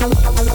I'm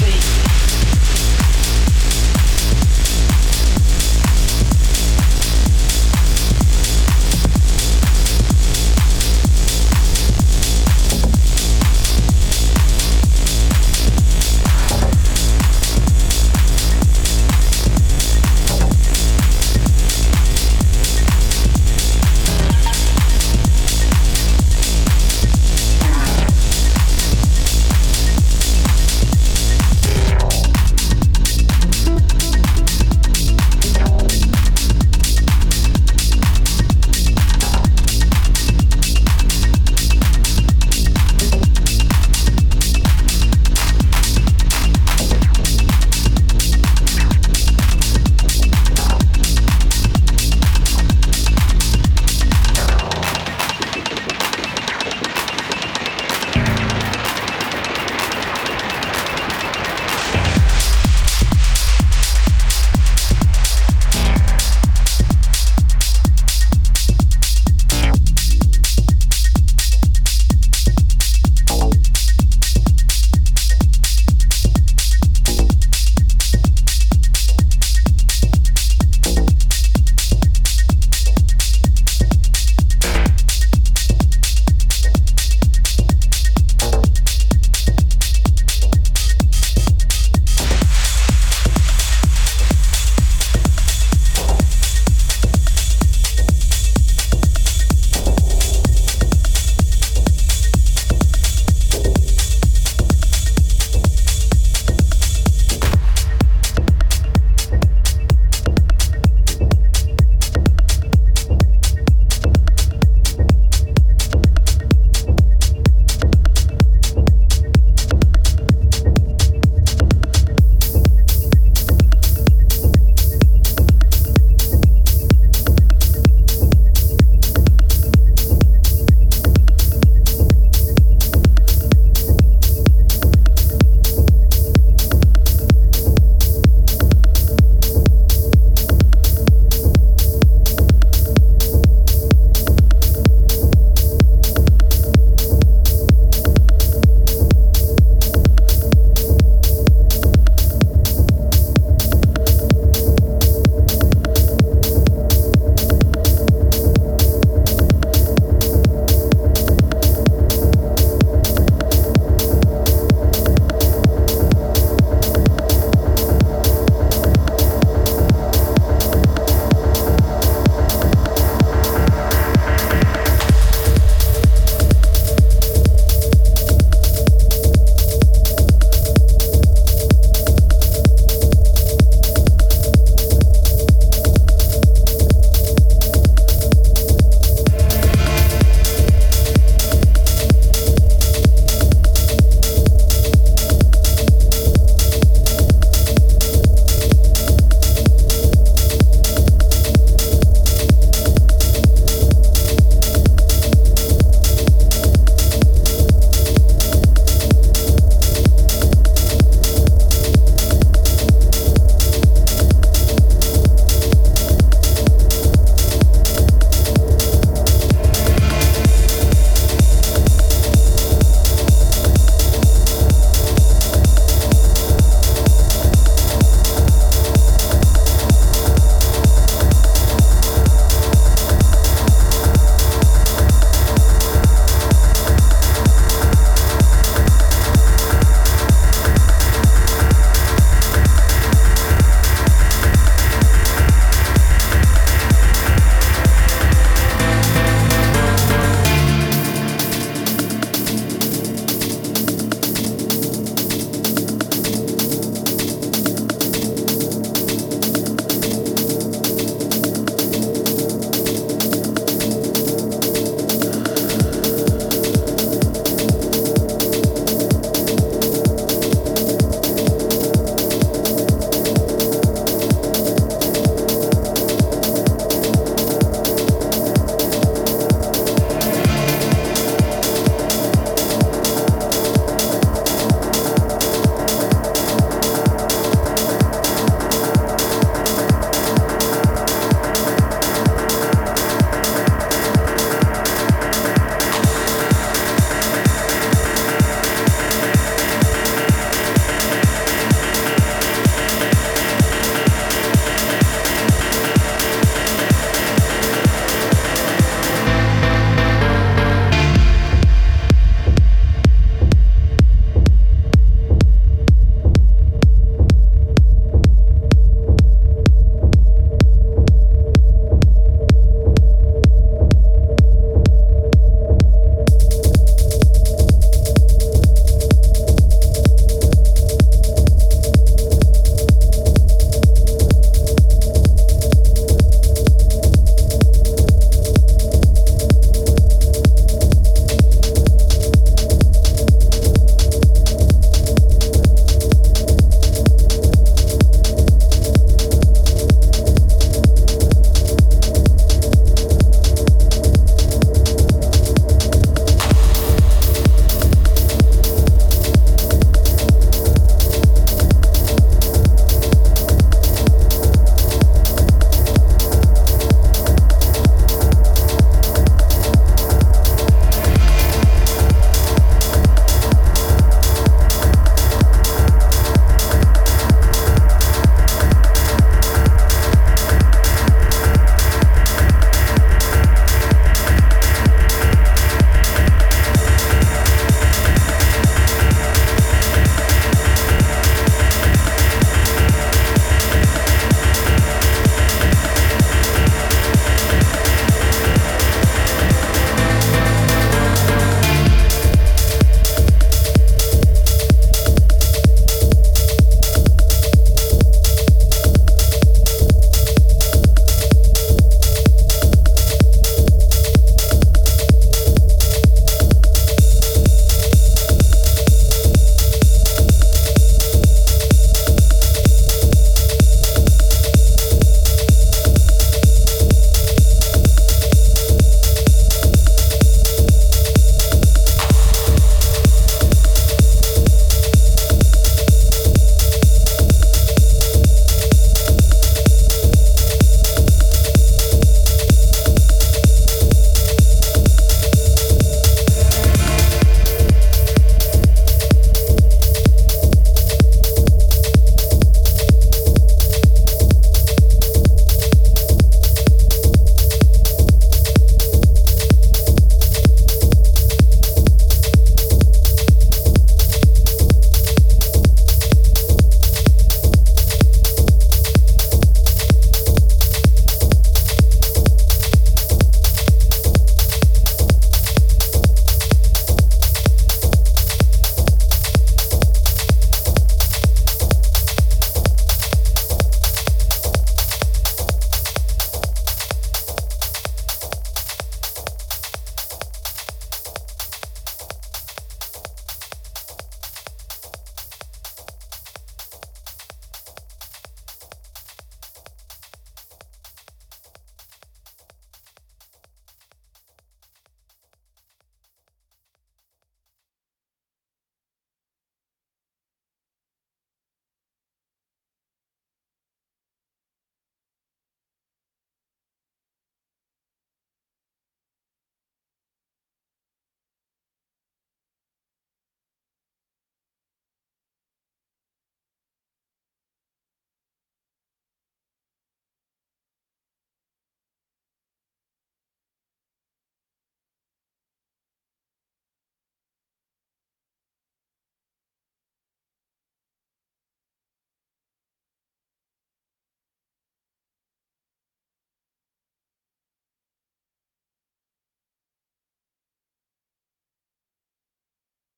Thank you.